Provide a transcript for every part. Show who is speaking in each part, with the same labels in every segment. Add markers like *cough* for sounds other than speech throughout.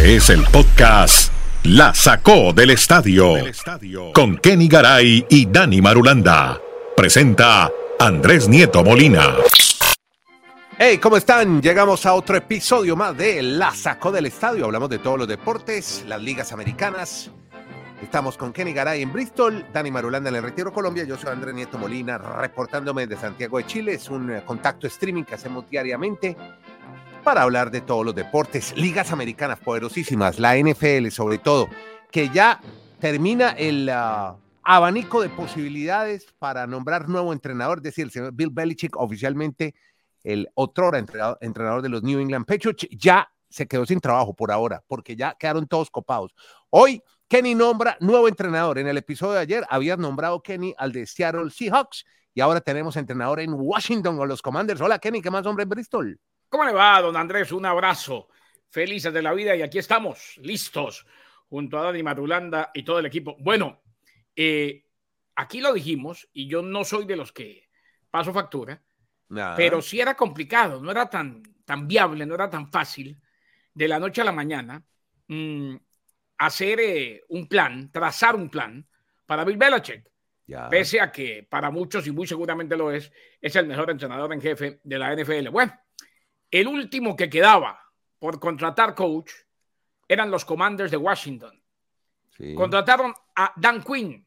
Speaker 1: Este es el podcast La Sacó del Estadio con Kenny Garay y Dani Marulanda. Presenta Andrés Nieto Molina.
Speaker 2: Hey, ¿cómo están? Llegamos a otro episodio más de La Sacó del Estadio. Hablamos de todos los deportes, las ligas americanas. Estamos con Kenny Garay en Bristol, Dani Marulanda en el Retiro Colombia. Yo soy Andrés Nieto Molina, reportándome de Santiago de Chile. Es un eh, contacto streaming que hacemos diariamente para hablar de todos los deportes, ligas americanas poderosísimas, la NFL sobre todo, que ya termina el uh, abanico de posibilidades para nombrar nuevo entrenador, es decir, el señor Bill Belichick oficialmente el otro entrenador, entrenador de los New England Patriots, ya se quedó sin trabajo por ahora, porque ya quedaron todos copados. Hoy Kenny nombra nuevo entrenador. En el episodio de ayer había nombrado Kenny al de Seattle Seahawks y ahora tenemos entrenador en Washington con los Commanders. Hola Kenny, ¿qué más hombre en Bristol?
Speaker 3: ¿Cómo le va, don Andrés? Un abrazo. Felices de la vida y aquí estamos, listos, junto a Dani Marulanda y todo el equipo. Bueno, eh, aquí lo dijimos y yo no soy de los que paso factura, pero sí era complicado, no era tan, tan viable, no era tan fácil de la noche a la mañana mmm, hacer eh, un plan, trazar un plan para Bill Belichick. Pese a que para muchos, y muy seguramente lo es, es el mejor entrenador en jefe de la NFL. Bueno, el último que quedaba por contratar coach eran los Commanders de Washington. Contrataron a Dan Quinn,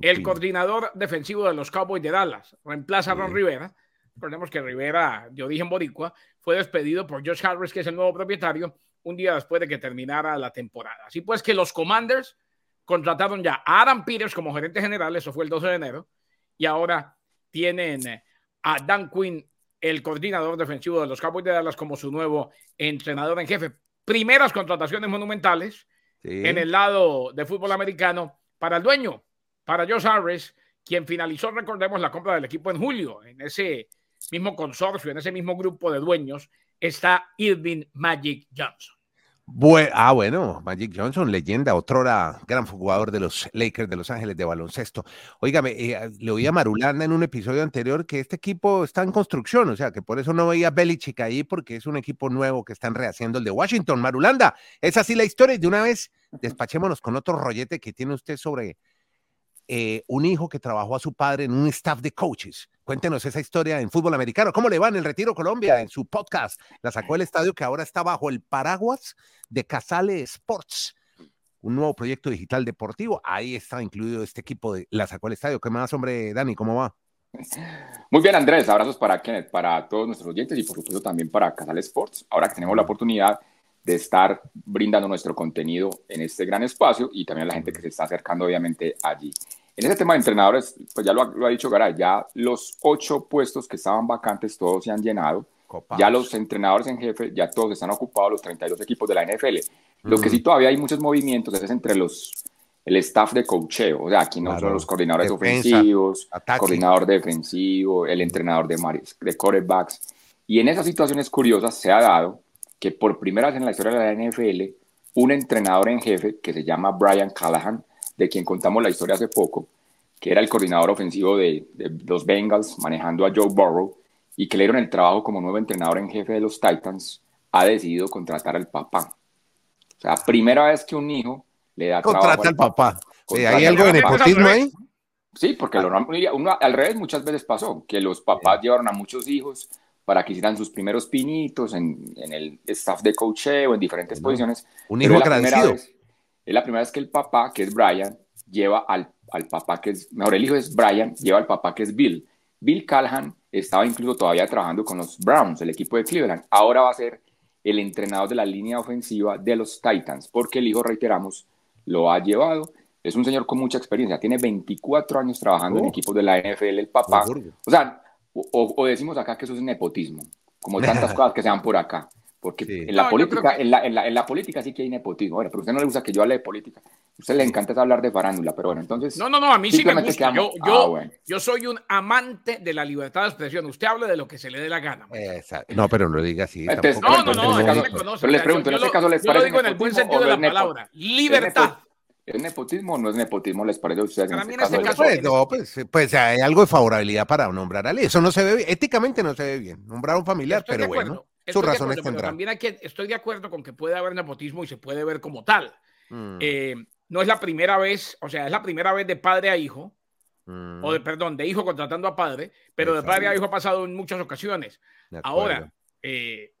Speaker 3: el coordinador defensivo de los Cowboys de Dallas. Reemplaza a Ron Rivera. Recordemos que Rivera, de origen boricua, fue despedido por Josh Harris, que es el nuevo propietario, un día después de que terminara la temporada. Así pues que los Commanders contrataron ya a Adam Peters como gerente general, eso fue el 12 de enero, y ahora tienen a Dan Quinn el coordinador defensivo de los Cowboys de Dallas como su nuevo entrenador en jefe. Primeras contrataciones monumentales en el lado de fútbol americano para el dueño, para Josh Harris, quien finalizó, recordemos, la compra del equipo en julio. En ese mismo consorcio, en ese mismo grupo de dueños, está Irving Magic Johnson
Speaker 2: ah, bueno, Magic Johnson, leyenda, otrora gran jugador de los Lakers de Los Ángeles de baloncesto. Óigame, eh, le oí a Marulanda en un episodio anterior que este equipo está en construcción, o sea, que por eso no veía Belichick ahí, porque es un equipo nuevo que están rehaciendo el de Washington. Marulanda, es así la historia. Y de una vez, despachémonos con otro rollete que tiene usted sobre eh, un hijo que trabajó a su padre en un staff de coaches. Cuéntenos esa historia en fútbol americano. ¿Cómo le va en el Retiro Colombia? En su podcast, la sacó el estadio que ahora está bajo el paraguas de Casale Sports, un nuevo proyecto digital deportivo. Ahí está incluido este equipo de la sacó el estadio. ¿Qué más, hombre, Dani? ¿Cómo va?
Speaker 4: Muy bien, Andrés. Abrazos para Kenneth, para todos nuestros oyentes y por supuesto también para Casale Sports. Ahora que tenemos la oportunidad de estar brindando nuestro contenido en este gran espacio y también a la gente que se está acercando obviamente allí. En ese tema de entrenadores, pues ya lo ha, dicho Garay, ya los ocho puestos que estaban vacantes todos se han llenado. Ya los entrenadores en jefe, ya todos están ocupados, los 32 equipos de la NFL. Lo que sí todavía hay muitos movimientos es entre los el staff de cocheo, o sea, aquí no son los coordinadores ofensivos, coordinador defensivo, el entrenador de, de quarterbacks. Y en esas situaciones curiosas se ha dado que por primera vez en la historia de la NFL, un entrenador en jefe que se llama Brian Callahan, de quien contamos la historia hace poco, que era el coordinador ofensivo de, los Bengals, manejando a Joe Burrow, y que le dieron el trabajo como nuevo entrenador en jefe de los Titans, ha decidido contratar al papá. O sea, primera vez que un hijo le da
Speaker 2: trabajo al papá. ¿Hay algo de nepotismo ahí?
Speaker 4: Sí, porque al revés muchas veces pasó, que los papás llevaron a muchos hijos para que hicieran sus primeros pinitos en, el staff de coacheo, en diferentes posiciones.
Speaker 2: Un hijo agradecido.
Speaker 4: Es la primera vez que el papá, que es Brian, lleva al, al papá que es, mejor, el hijo es Brian, lleva al papá que es Bill. Bill Callahan estaba incluso todavía trabajando con los Browns, el equipo de Cleveland. Ahora va a ser el entrenador de la línea ofensiva de los Titans, porque el hijo, reiteramos, lo ha llevado. Es un señor con mucha experiencia, tiene 24 años trabajando en oh. equipos de la NFL, el papá. O sea, o, decimos acá que eso es nepotismo, como tantas *laughs* cosas que se dan por acá. Porque en, la política, en, la, en, la, política sí que hay nepotismo. Bueno, pero a usted no le gusta que yo hable de política. A usted le encanta hablar de farándula, pero bueno, entonces.
Speaker 3: No, no, no, a mí sí me gusta. Yo, yo, ah, yo, soy un amante de la libertad de expresión. Usted habla de lo que se le dé la gana.
Speaker 2: No, pero no lo diga así.
Speaker 3: no, no, no, no, me conoce.
Speaker 4: Pero les pregunto, en este caso les parece.
Speaker 3: Yo lo digo en el buen sentido de la palabra. Libertad.
Speaker 4: ¿Es nepotismo o no es nepotismo? ¿Les parece a ustedes?
Speaker 3: Para mí en este caso,
Speaker 2: pues, no, pues, pues, hay algo de favorabilidad para nombrar a Eso no se ve bien. Éticamente no se ve bien. Nombrar a un familiar, pero bueno. Sus razones
Speaker 3: Pero también hay que, estoy de acuerdo con que puede haber nepotismo y se puede ver como tal. Mm. Eh, no es la primera vez, o sea, es la primera vez de padre a hijo, o de, mm. perdón, de hijo contratando a padre, pero de padre a hijo ha pasado en muchas ocasiones. Ahora, eh,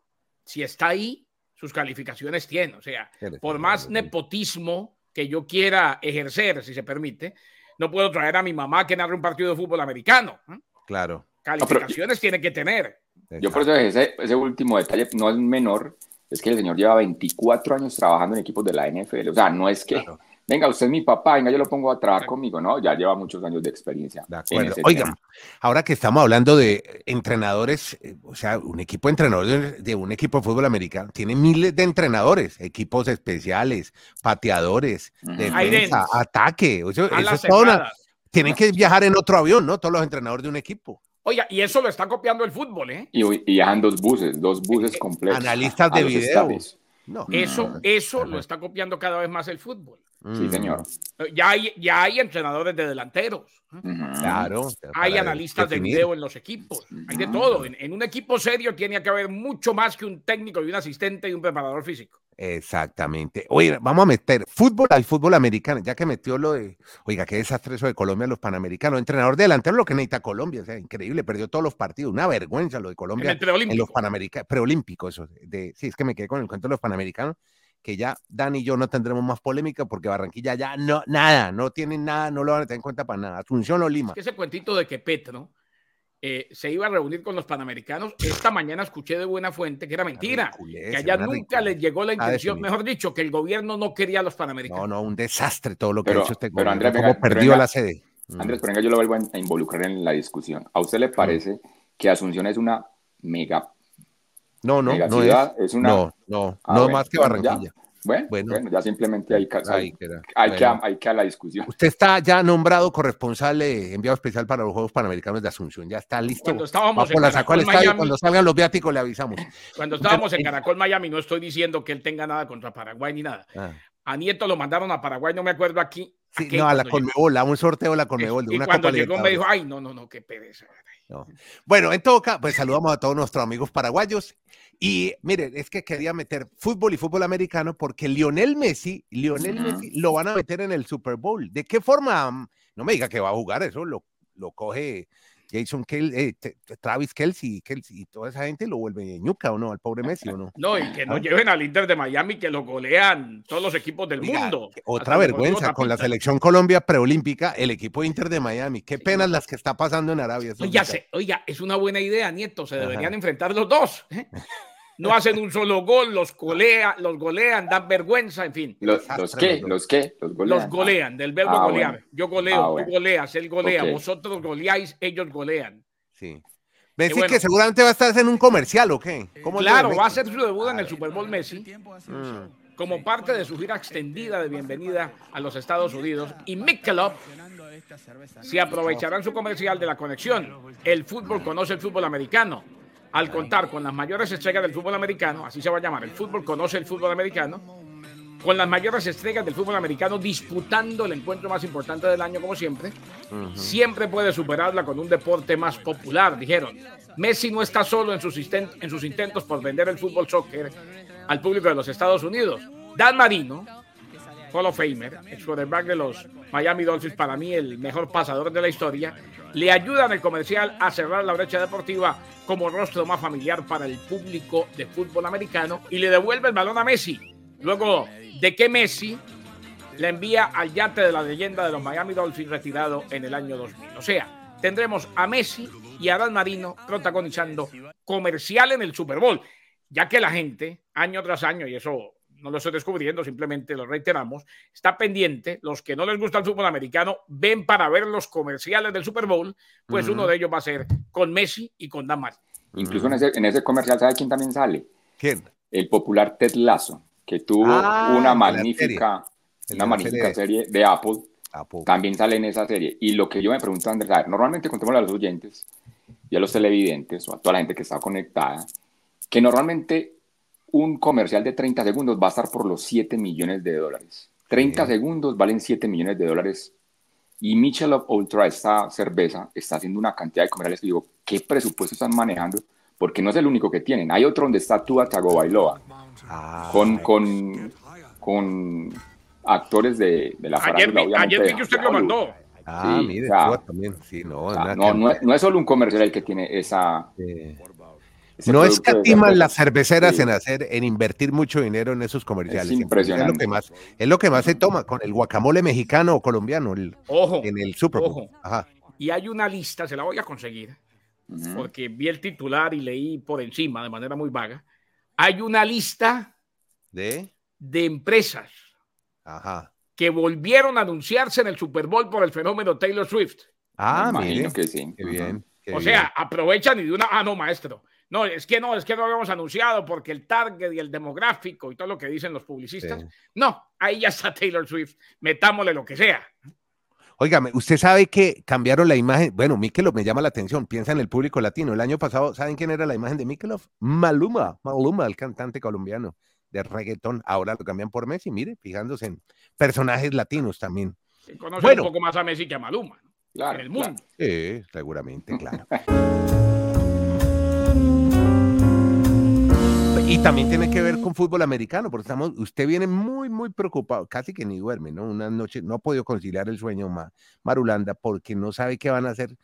Speaker 3: si está ahí, sus calificaciones tiene. O sea, por más nepotismo que yo quiera ejercer, si se permite, no puedo traer a mi mamá que narre un partido de fútbol americano.
Speaker 2: Claro.
Speaker 3: Calificaciones tiene que tener.
Speaker 4: Yo por eso ese, ese último detalle no es menor, es que el señor lleva 24 años trabajando en equipos de la NFL. O sea, no es que venga, usted es mi papá, venga, yo lo pongo a trabajar conmigo, ¿no? Ya lleva muchos años de experiencia. De
Speaker 2: acuerdo. Oiga, ahora que estamos hablando de entrenadores, eh, o sea, un equipo de entrenadores de un equipo de fútbol americano tiene miles de entrenadores, equipos especiales, pateadores, defensa, ataque. O sea, eso es tienen que viajar en otro avión, ¿no? Todos los entrenadores de un equipo.
Speaker 3: Oiga, y eso lo está copiando el fútbol, ¿eh?
Speaker 4: Y, y viajan dos buses, dos buses eh, completos.
Speaker 2: Analistas de video.
Speaker 3: No, eso, eso lo está copiando cada vez más el fútbol.
Speaker 4: Sí, mm. señor.
Speaker 3: Ya hay, ya hay entrenadores de delanteros.
Speaker 2: Claro.
Speaker 3: Hay analistas de video en los equipos. Hay de todo. En, un equipo serio tiene que haber mucho más que un técnico y un asistente y un preparador físico.
Speaker 2: Exactamente. Oye, vamos a meter fútbol al fútbol americano, ya que metió lo de, oiga, qué desastre eso de Colombia, los panamericanos. Entrenador delantero, lo que necesita Colombia, o sea, increíble, perdió todos los partidos, una vergüenza lo de Colombia en, los panamericanos, preolímpicos, eso. De, sí, es que me quedé con el cuento de los panamericanos que ya Dani y yo no tendremos más polémica porque Barranquilla ya no, nada, no tienen nada, no lo van a tener en cuenta para nada. Asunción o Lima.
Speaker 3: ese cuentito de que Petro eh, se iba a reunir con los panamericanos, esta mañana escuché de buena fuente que era mentira, que allá nunca les llegó la intención, mejor dicho, que el gobierno no quería a los panamericanos.
Speaker 2: No, no, un desastre todo lo que ha hecho este pero Andrés, cómo perdió la sede.
Speaker 4: Mm. Andrés, pero venga, yo lo vuelvo a involucrar en la discusión. ¿A usted le mm. parece que Asunción es una mega
Speaker 2: no, no, no
Speaker 4: es, una...
Speaker 2: No, no, ah, no más que Barranquilla.
Speaker 4: Bueno, bueno, ya simplemente hay, que, hay, que, hay que a la discusión.
Speaker 2: Usted está ya nombrado corresponsal enviado especial para los Juegos Panamericanos de Asunción. Ya está listo.
Speaker 3: Cuando estábamos en Caracol,
Speaker 2: Miami, cuando salgan los viáticos le avisamos.
Speaker 3: Cuando estábamos en Caracol, Miami, no estoy diciendo que él tenga nada contra Paraguay ni nada. Ah. A Nieto lo mandaron a Paraguay, no me acuerdo aquí.
Speaker 2: Sí, no, a la Conmebol, a un sorteo de la Conmebol. De
Speaker 3: y cuando llegó me dijo, ay, no, no, no, qué pereza.
Speaker 2: Bueno, en todo caso, pues saludamos a todos nuestros amigos paraguayos. Y mire, es que quería meter fútbol y fútbol americano porque Lionel Messi, Lionel Messi lo van a meter en el Super Bowl. ¿De qué forma? No me diga que va a jugar eso, lo, lo coge Jason Kelsey, eh, Travis Kelsey, Kelsey y toda esa gente lo vuelve ñuca o no, al pobre Messi o no.
Speaker 3: No, y que no, lleven al Inter de Miami que lo golean todos los equipos del mundo.
Speaker 2: Otra vergüenza con la selección Colombia preolímpica, el equipo Inter de Miami. Qué penas las que está pasando en Arabia.
Speaker 3: Oiga, oiga, es una buena idea, Nieto, se deberían enfrentar los dos. ¿eh? *laughs* no hacen un solo gol, los golean, los golean, dan vergüenza, en fin.
Speaker 4: ¿Los, qué? ¿Los qué?
Speaker 3: Los golean. Los golean, del verbo ah, golear. Yo goleo, ah, tú goleas, él golea, vosotros goleáis, ellos golean.
Speaker 2: Sí. Messi que seguramente va a estar en un comercial, ¿o qué?
Speaker 3: claro, va a hacer su debut en el Super Bowl Messi. Mm. Como parte de su gira extendida de bienvenida a los Estados Unidos. Y Michelob se aprovecharán su comercial de la conexión. El fútbol conoce el fútbol americano al contar con las mayores estrellas del fútbol americano, así se va a llamar, el fútbol conoce el fútbol americano, con las mayores estrellas del fútbol americano disputando el encuentro más importante del año como siempre, siempre puede superarla con un deporte más popular, dijeron. Messi no está solo en sus, en sus intentos por vender el fútbol soccer al público de los Estados Unidos. Dan Marino, Hall of Famer, ex quarterback de los Miami Dolphins, para mí el mejor pasador de la historia, le ayuda en el comercial a cerrar la brecha deportiva como rostro más familiar para el público de fútbol americano y le devuelve el balón a Messi. Luego de que Messi le envía al yate de la leyenda de los Miami Dolphins retirado en el año 2000. O sea, tendremos a Messi y a Dan Marino protagonizando comercial en el Super Bowl, ya que la gente, año tras año, y eso no lo estoy descubriendo, simplemente lo reiteramos, está pendiente. Los que no les gusta el fútbol americano ven para ver los comerciales del Super Bowl, pues uno de ellos va a ser con Messi y con Damar.
Speaker 4: Incluso en ese, en ese comercial, ¿sabe quién también sale?
Speaker 2: ¿Quién?
Speaker 4: El popular Ted Lasso, que tuvo ah, una magnífica, una magnífica serie. de Apple. También sale en esa serie. Y lo que yo me pregunto, Andrés, a ver, normalmente contemos a los oyentes y a los televidentes o a toda la gente que está conectada, que normalmente un comercial de 30 segundos va a estar por los 7 millones de dólares. 30 segundos valen 7 millones de dólares. Y Michelob Ultra, esta cerveza, está haciendo una cantidad de comerciales que digo, ¿qué presupuesto están manejando porque no es el único que tienen. Hay otro donde está Tua Tagovailoa, ah. con, con, con actores de, de la
Speaker 3: farándula. Ayer, ayer vi que usted lo mandó.
Speaker 2: Ah, mire, también. Sí, no,
Speaker 4: no, no, es, no, es, solo un comercial el que tiene esa,
Speaker 2: no escatiman las cerveceras en hacer, en invertir mucho dinero en esos comerciales.
Speaker 4: Es impresionante.
Speaker 2: Es lo que más, es lo que más se toma con el guacamole mexicano o colombiano, el,
Speaker 3: ojo,
Speaker 2: en el Super Bowl.
Speaker 3: Y hay una lista, se la voy a conseguir, porque vi el titular y leí por encima de manera muy vaga. Hay una lista
Speaker 2: de,
Speaker 3: de empresas que volvieron a anunciarse en el Super Bowl por el fenómeno Taylor Swift.
Speaker 2: Ah, mire, que sí. Qué bien.
Speaker 3: o sea, aprovechan y de una, ah, no, maestro, no, es que no, es que no habíamos anunciado porque el target y el demográfico y todo lo que dicen los publicistas. No, ahí ya está Taylor Swift. Metámosle lo que sea.
Speaker 2: Óigame, usted sabe que cambiaron la imagen. Bueno, Mikelov me llama la atención. Piensa en el público latino. El año pasado, ¿saben quién era la imagen de Mikelov? Maluma, Maluma, el cantante colombiano de reggaetón. Ahora lo cambian por Messi. Mire, fijándose en personajes latinos también.
Speaker 3: Conoce bueno, un poco más a Messi que a Maluma. Claro, en el mundo.
Speaker 2: Sí, seguramente, claro. *laughs* Y también tiene que ver con fútbol americano, porque estamos, usted viene muy, muy preocupado, casi que ni duerme, ¿no? Una noche no ha podido conciliar el sueño Marulanda porque no sabe qué van a hacer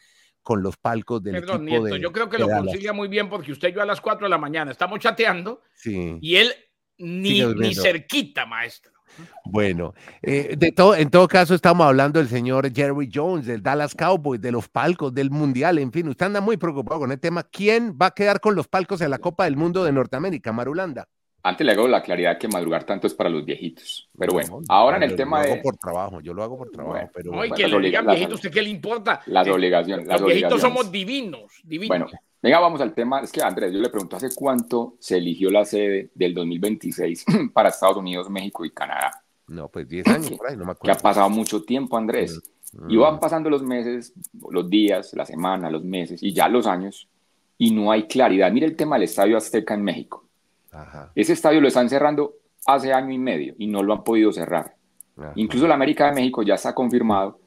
Speaker 2: con los palcos del Perdón, equipo Nieto,
Speaker 3: yo creo que lo concilia muy bien porque usted y yo a las 4 de la mañana estamos chateando y él ni, ni cerquita, maestro.
Speaker 2: Bueno, eh, de todo, en todo caso estamos hablando del señor Jerry Jones, del Dallas Cowboys, de los palcos, del Mundial, en fin, usted anda muy preocupado con el tema. ¿Quién va a quedar con los palcos en la Copa del Mundo de Norteamérica, Marulanda?
Speaker 4: Antes le hago la claridad que madrugar tanto es para los viejitos. Pero bueno, ahora en el tema
Speaker 2: de. Lo hago por trabajo, yo lo hago por trabajo. pero
Speaker 3: bueno, que le digan viejitos, ¿usted qué le importa?
Speaker 4: Las obligaciones.
Speaker 3: Los viejitos somos divinos, divinos.
Speaker 4: Bueno, venga, vamos al tema. Es que Andrés, yo le pregunto, ¿hace cuánto se eligió la sede del 2026 *clears throat* para Estados Unidos, México y Canadá?
Speaker 2: No, pues 10 años por ahí, no me acuerdo.
Speaker 4: Que ha pasado mucho tiempo, Andrés. Mm, y van mm. pasando los meses, los días, la semana, los meses y ya los años, y no hay claridad. Mire el tema del Estadio Azteca en México. Ese estadio lo están cerrando hace año y medio y no lo han podido cerrar. Incluso la América de México ya está confirmado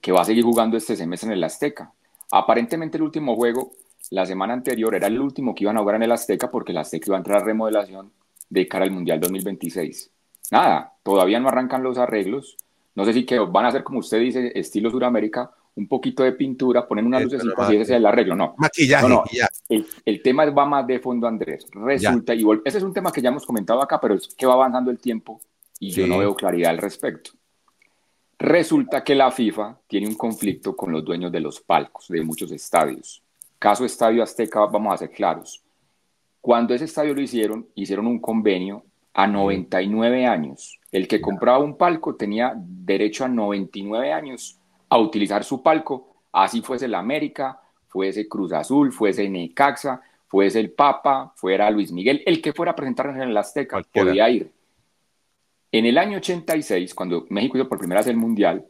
Speaker 4: que va a seguir jugando este semestre en el Azteca. Aparentemente el último juego, la semana anterior, era el último que iban a jugar en el Azteca porque el Azteca iba a entrar a remodelación de cara al Mundial 2026 nada, todavía no arrancan los arreglos. No sé si que van a hacer, como usted dice, estilo Suramérica, un poquito de pintura, ponen unas luces y ese es el arreglo. No,
Speaker 2: maquillaje. No,
Speaker 4: El, tema va más de fondo, Andrés. Resulta, y ese es un tema que ya hemos comentado acá, pero es que va avanzando el tiempo y yo no veo claridad al respecto. Resulta que la FIFA tiene un conflicto con los dueños de los palcos de muchos estadios. Caso Estadio Azteca, vamos a ser claros. Cuando ese estadio lo hicieron, hicieron un convenio a 99 años. El que compraba un palco tenía derecho a 99 años a utilizar su palco, así fuese el América, fuese Cruz Azul, fuese Necaxa, fuese el Papa, fuera Luis Miguel, el que fuera a presentarse en el Azteca, podía ir. En el año 86, cuando México hizo por primera vez el Mundial,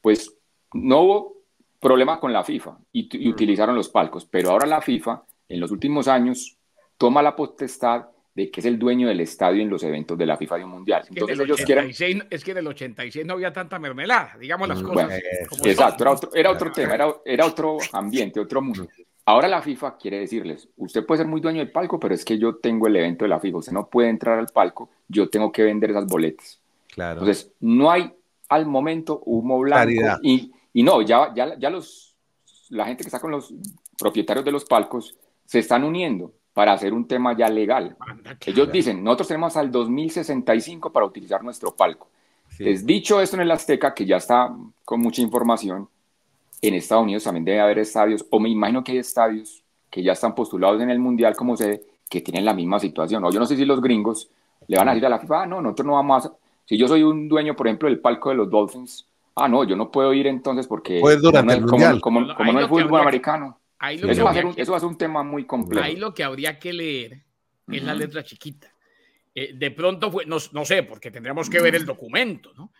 Speaker 4: pues no hubo problema con la FIFA y, y utilizaron los palcos, pero ahora la FIFA, en los últimos años, toma la potestad de que es el dueño del estadio en los eventos de la FIFA de un mundial.
Speaker 3: Entonces ellos quieren... Es que en el 86 no había tanta mermelada, digamos las mm, cosas.
Speaker 4: exacto, era otro, era otro tema, era, era otro ambiente, otro mundo. Ahora la FIFA quiere decirles, usted puede ser muy dueño del palco, pero es que yo tengo el evento de la FIFA, usted no puede entrar al palco, yo tengo que vender esas boletas.
Speaker 2: Claro.
Speaker 4: Entonces, no hay al momento humo blanco y, y, no, ya, ya, ya los, la gente que está con los propietarios de los palcos se están uniendo para hacer un tema ya legal. Ellos dicen, nosotros tenemos al 2065 para utilizar nuestro palco. Les dicho esto en el Azteca, que ya está con mucha información, en Estados Unidos también debe haber estadios, o me imagino que hay estadios que ya están postulados en el Mundial como sede, que tienen la misma situación. O yo no sé si los gringos le van a decir a la FIFA, ah, no, nosotros no vamos a... Si yo soy un dueño, por ejemplo, del palco de los Dolphins, ah, no, yo no puedo ir entonces porque...
Speaker 2: Pues durante el
Speaker 4: mundial. Como, no hay fútbol americano eso, va a ser un, tema muy complejo.
Speaker 3: Ahí lo que habría que leer es la letra chiquita. Eh, de pronto fue, no, no, sé, porque tendríamos que ver el documento, ¿no?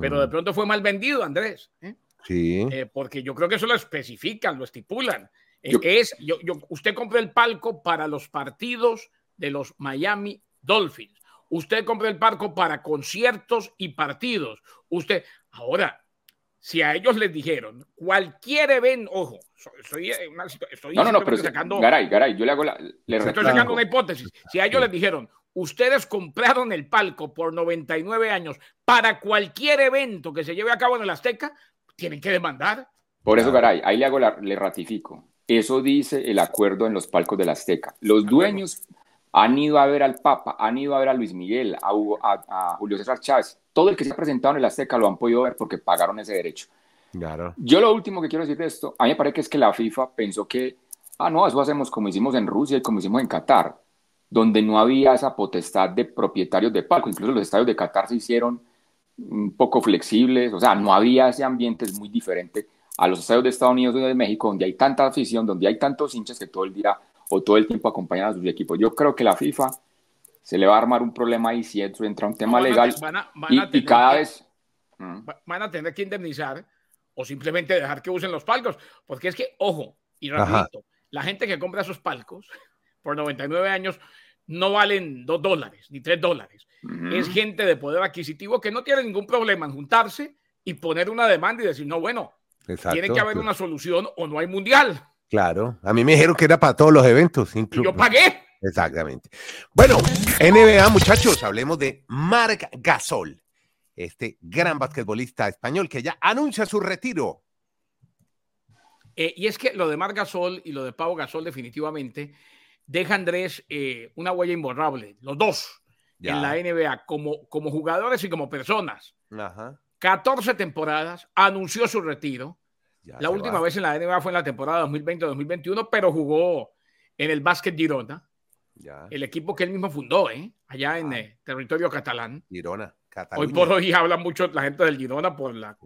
Speaker 3: Pero de pronto fue mal vendido, Andrés. ¿eh?
Speaker 2: Sí.
Speaker 3: Eh, porque yo creo que eso lo especifican, lo estipulan. es, yo, usted compra el palco para los partidos de los Miami Dolphins. Usted compra el palco para conciertos y partidos. Usted, ahora, si a ellos les dijeron cualquier evento, ojo, estoy, estoy
Speaker 4: no, no, no, pero sacando, Garay, Garay, yo le hago la, le
Speaker 3: estoy sacando una hipótesis. Si a ellos les dijeron, ustedes compraron el palco por 99 años para cualquier evento que se lleve a cabo en el Azteca, tienen que demandar.
Speaker 4: Por eso, Garay, ahí le hago la, le ratifico. Eso dice el acuerdo en los palcos del Azteca. Los dueños han ido a ver al Papa, han ido a ver a Luis Miguel, a, a Julio César Chávez, todo el que se ha presentado en el Azteca lo han podido ver porque pagaron ese derecho. Claro. Yo lo último que quiero decir de esto, a mí me parece que es que la FIFA pensó que, ah, no, eso hacemos como hicimos en Rusia y como hicimos en Qatar, donde no había esa potestad de propietarios de palco. Incluso los estadios de Qatar se hicieron un poco flexibles, o sea, no había ese ambiente es muy diferente a los estadios de Estados Unidos y de México, donde hay tanta afición, donde hay tantos hinchas que todo el día o todo el tiempo acompañan a sus equipos. Yo creo que la FIFA se le va a armar un problema ahí si entra un tema legal y, cada vez...
Speaker 3: Mm. Van a tener que indemnizar o simplemente dejar que usen los palcos, porque es que, ojo, y repito, la gente que compra esos palcos por 99 años no valen 2 dólares ni 3 dólares. Es gente de poder adquisitivo que no tiene ningún problema en juntarse y poner una demanda y decir, no, bueno, tiene que haber una solución o no hay mundial.
Speaker 2: Claro, a mí me dijeron que era para todos los eventos. Incluso.
Speaker 3: Yo pagué.
Speaker 2: Exactamente. Bueno, NBA, muchachos, hablemos de Marc Gasol, este gran basquetbolista español que ya anuncia su retiro.
Speaker 3: Eh, y es que lo de Marc Gasol y lo de Pau Gasol definitivamente deja Andrés eh, una huella imborrable, los dos, en la NBA, como, como jugadores y como personas. Ajá. 14 temporadas, anunció su retiro. la última vez en la NBA fue en la temporada 2020-2021, pero jugó en el básquet Girona. El equipo que él mismo fundó, ¿eh? allá en ah. eh, territorio catalán.
Speaker 2: Girona,
Speaker 3: Hoy por hoy habla mucho la gente del Girona por la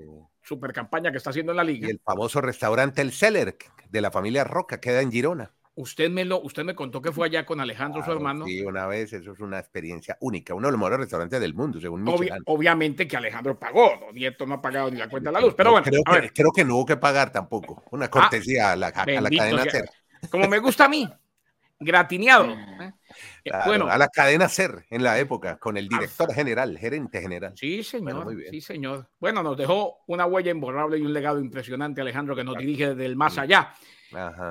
Speaker 3: super campaña que está haciendo en la liga.
Speaker 2: Y el famoso restaurante El Celler de la familia Roca queda en Girona.
Speaker 3: Usted me lo, usted me contó que fue allá con Alejandro, su hermano.
Speaker 2: Sí, una vez, eso es una experiencia única, uno de los mejores restaurantes del mundo, según
Speaker 3: Obviamente que Alejandro pagó, ¿no? Nieto no ha pagado ni la cuenta de la luz, pero bueno.
Speaker 2: Creo, que, creo que no hubo que pagar tampoco, una cortesía a, la, a la cadena
Speaker 3: Ser. Como me gusta a mí, gratineado. ¿eh?
Speaker 2: Bueno, a la cadena SER en la época, con el director general, gerente general.
Speaker 3: Sí, señor. sí, señor. Bueno, nos dejó una huella imborrable y un legado impresionante, Alejandro, que nos dirige desde el más allá.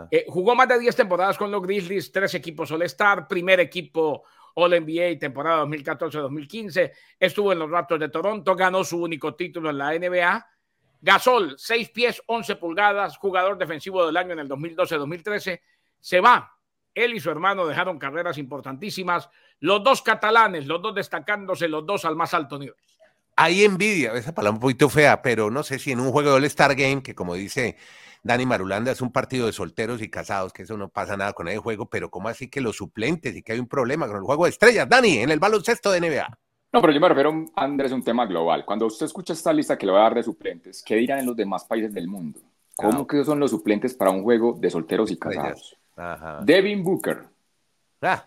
Speaker 3: Eh, jugó más de 10 temporadas con los Grizzlies, tres equipos All-Star, primer equipo All-NBA, temporada 2014-2015. Estuvo en los Raptors de Toronto, ganó su único título en la NBA. Gasol, 6 pies, 11 pulgadas, jugador defensivo del año en el 2012-2013. Se va él y su hermano dejaron carreras importantísimas, los dos catalanes, los dos destacándose, los dos al más alto nivel.
Speaker 2: Hay envidia, esa palabra un poquito fea, pero no sé si en un juego de All-Star Game, que como dice Dani Marulanda, es un partido de solteros y casados, que eso no pasa nada con el juego, pero ¿cómo así que los suplentes y que hay un problema con el juego de estrellas? Dani, en el baloncesto de NBA.
Speaker 4: No, pero yo me refiero, Andrés, un tema global. Cuando usted escucha esta lista que le voy a dar de suplentes, ¿qué dirán en los demás países del mundo? ¿Cómo ah. que son los suplentes para un juego de solteros y casados? Devin Booker.
Speaker 2: Ah.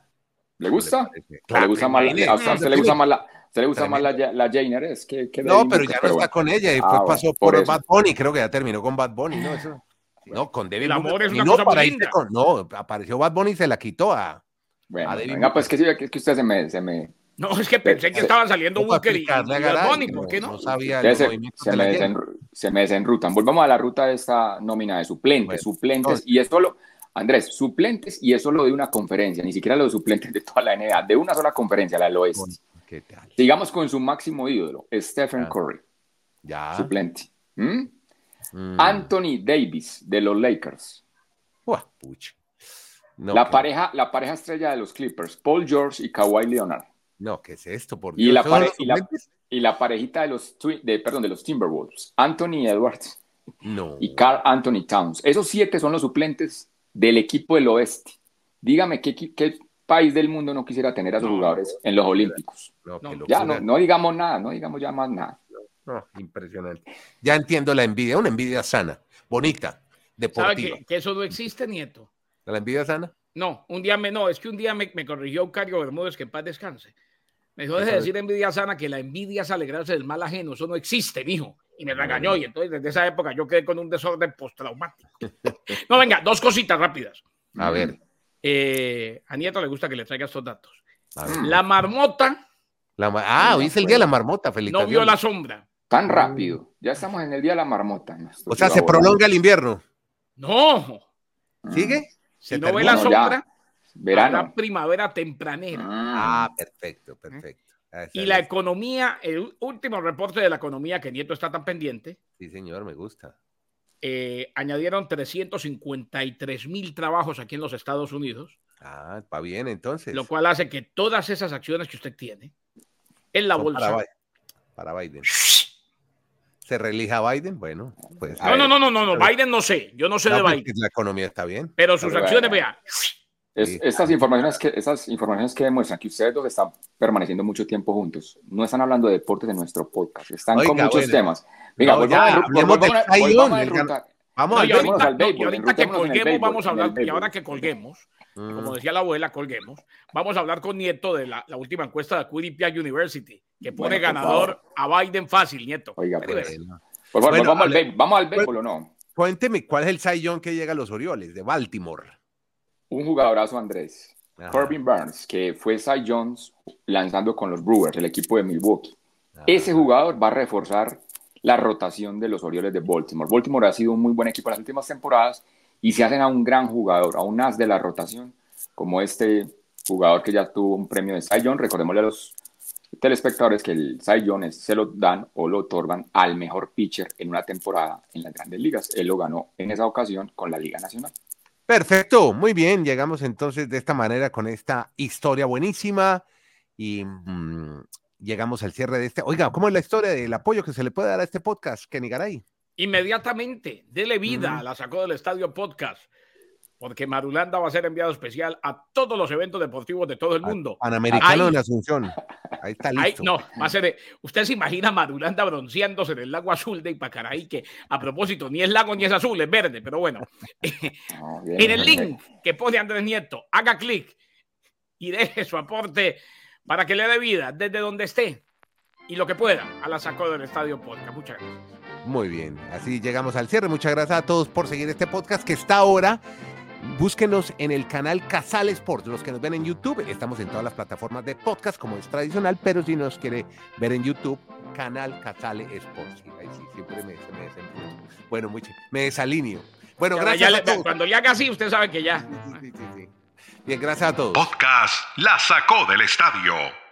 Speaker 4: ¿Le gusta? le gusta más a usted le gusta más la, se le gusta más la, la Jainer es que,
Speaker 2: No, pero ya no está con ella y después ah, pasó por, Bad Bunny, creo que ya terminó con Bad Bunny, ¿no? Eso, no, con Devin
Speaker 3: El amor es una no, cosa linda.
Speaker 2: no, apareció Bad Bunny y se la quitó a,
Speaker 4: bueno, a Devin venga, pues que sí, que, que usted se me, se me...
Speaker 3: No, es que pensé que estaban saliendo Booker y, Bad Bunny, ¿por qué no?
Speaker 2: No sabía
Speaker 4: el se, se, me se, me desenrutan. Volvamos a la ruta de esta nómina de suplentes, suplentes, y esto lo Andrés, suplentes, y eso lo de una conferencia, ni siquiera los suplentes de toda la NBA, de una sola conferencia, la del oeste. Digamos con su máximo ídolo, Stephen Curry.
Speaker 2: Ya.
Speaker 4: Suplente. ¿Mm? Mm. Anthony Davis, de los Lakers. la, pareja, la pareja estrella de los Clippers, Paul George y Kawhi Leonard.
Speaker 2: No, ¿qué es esto? Por
Speaker 4: y, la y, la, parejita de los, de, perdón, de los Timberwolves, Anthony Edwards
Speaker 2: no.
Speaker 4: y Carl Anthony Towns. Esos siete son los suplentes del equipo del oeste. Dígame qué, qué país del mundo no quisiera tener a sus jugadores en los Olímpicos. ya no, no, digamos nada, no digamos ya más nada.
Speaker 2: impresionante. Ya entiendo la envidia, una envidia sana, bonita, deportiva.
Speaker 3: ¿Sabe que, eso no existe, Nieto?
Speaker 2: ¿La envidia sana?
Speaker 3: No, un día me, no, es que un día me, me corrigió Cario Bermúdez, que en paz descanse. Me dijo, deje de decir envidia sana, que la envidia es alegrarse del mal ajeno, eso no existe, mijo y me regañó. Y entonces desde esa época yo quedé con un desorden postraumático. *laughs* no, venga, dos cositas rápidas.
Speaker 2: A ver.
Speaker 3: Eh, a Nieto le gusta que le traiga estos datos. La marmota.
Speaker 2: La, ah, hoy es el día de la marmota, feliz.
Speaker 3: No vio la sombra.
Speaker 4: Tan rápido. Ya estamos en el día de la marmota.
Speaker 2: O sea, se prolonga el invierno.
Speaker 3: No.
Speaker 2: ¿Sigue?
Speaker 3: Si no ve la sombra,
Speaker 4: verano.
Speaker 3: primavera tempranera.
Speaker 2: Ah, perfecto, perfecto.
Speaker 3: Y la economía, el último reporte de la economía que Nieto está tan pendiente.
Speaker 2: Sí, señor, me gusta.
Speaker 3: Eh, añadieron 353 mil trabajos aquí en los Estados Unidos.
Speaker 2: Ah, va bien entonces.
Speaker 3: Lo cual hace que todas esas acciones que usted tiene en la bolsa.
Speaker 2: Para, Biden. ¿Se relija Biden? Bueno, pues.
Speaker 3: No, no, no, no, no, no, Biden no sé. Yo no sé de pues, Biden.
Speaker 2: La economía está bien.
Speaker 3: Pero sus acciones, vea.
Speaker 4: Estas, informaciones que, esas informaciones que demuestran que ustedes dos están permaneciendo mucho tiempo juntos, no están hablando de deportes en nuestro podcast, están con muchos temas. Venga,
Speaker 2: no,
Speaker 4: ya,
Speaker 2: volvamos,
Speaker 3: a, Vamos a ahorita, al béisbol, y ahorita que colguemos, vamos a hablar, y ahora que colguemos, como mm. decía la abuela, colguemos, vamos a hablar con Nieto de la, la última encuesta de Quinnipiac University, que pone ganador a Biden fácil, Nieto.
Speaker 4: Oiga, pues. Por favor, vamos, al béisbol, ¿vamos al béisbol o no?
Speaker 2: Cuénteme, ¿cuál es el Cy que llega a los Orioles de Baltimore?
Speaker 4: Un jugadorazo, Andrés. Corbin Burns, que fue Cy Jones lanzando con los Brewers, el equipo de Milwaukee. Ese jugador va a reforzar la rotación de los Orioles de Baltimore. Baltimore ha sido un muy buen equipo en las últimas temporadas y si hacen a un gran jugador, a un as de la rotación, como este jugador que ya tuvo un premio de Cy Young, recordémosle a los telespectadores que el Cy Young se lo dan o lo otorgan al mejor pitcher en una temporada en las grandes ligas. Él lo ganó en esa ocasión con la Liga Nacional.
Speaker 2: Perfecto, muy bien. Llegamos entonces de esta manera con esta historia buenísima y mm, llegamos al cierre de este. Oiga, ¿cómo es la historia del apoyo que se le puede dar a este podcast, Kenny Garay?
Speaker 3: Inmediatamente, dele vida, la sacó del estadio podcast, porque Marulanda va a ser enviado especial a todos los eventos deportivos de todo el mundo.
Speaker 2: Panamericano en Asunción. Ahí está listo.
Speaker 3: no, va a ser. Usted se imagina Marulanda bronceándose en el lago azul de Ipacaraí, que a propósito, ni es lago ni es azul, es verde, pero bueno. *laughs* en el link que pone Andrés Nieto, haga clic y deje su aporte para que le dé vida desde donde esté y lo que pueda a la saco del Estadio Podcast. Muchas gracias.
Speaker 2: Muy bien, así llegamos al cierre. Muchas gracias a todos por seguir este podcast que está ahora. Búsquenos en el canal Casal Sports. Los que nos ven en YouTube, estamos en todas las plataformas de podcast como es tradicional, pero si nos quiere ver en YouTube, canal Casal Sports. ahí sí, siempre me, me Bueno, mucho, me desalineo. Bueno, gracias a todos.
Speaker 3: Cuando ya haga así, usted sabe que ya.
Speaker 2: Bien, gracias a todos.
Speaker 1: Podcast La Sacó del Estadio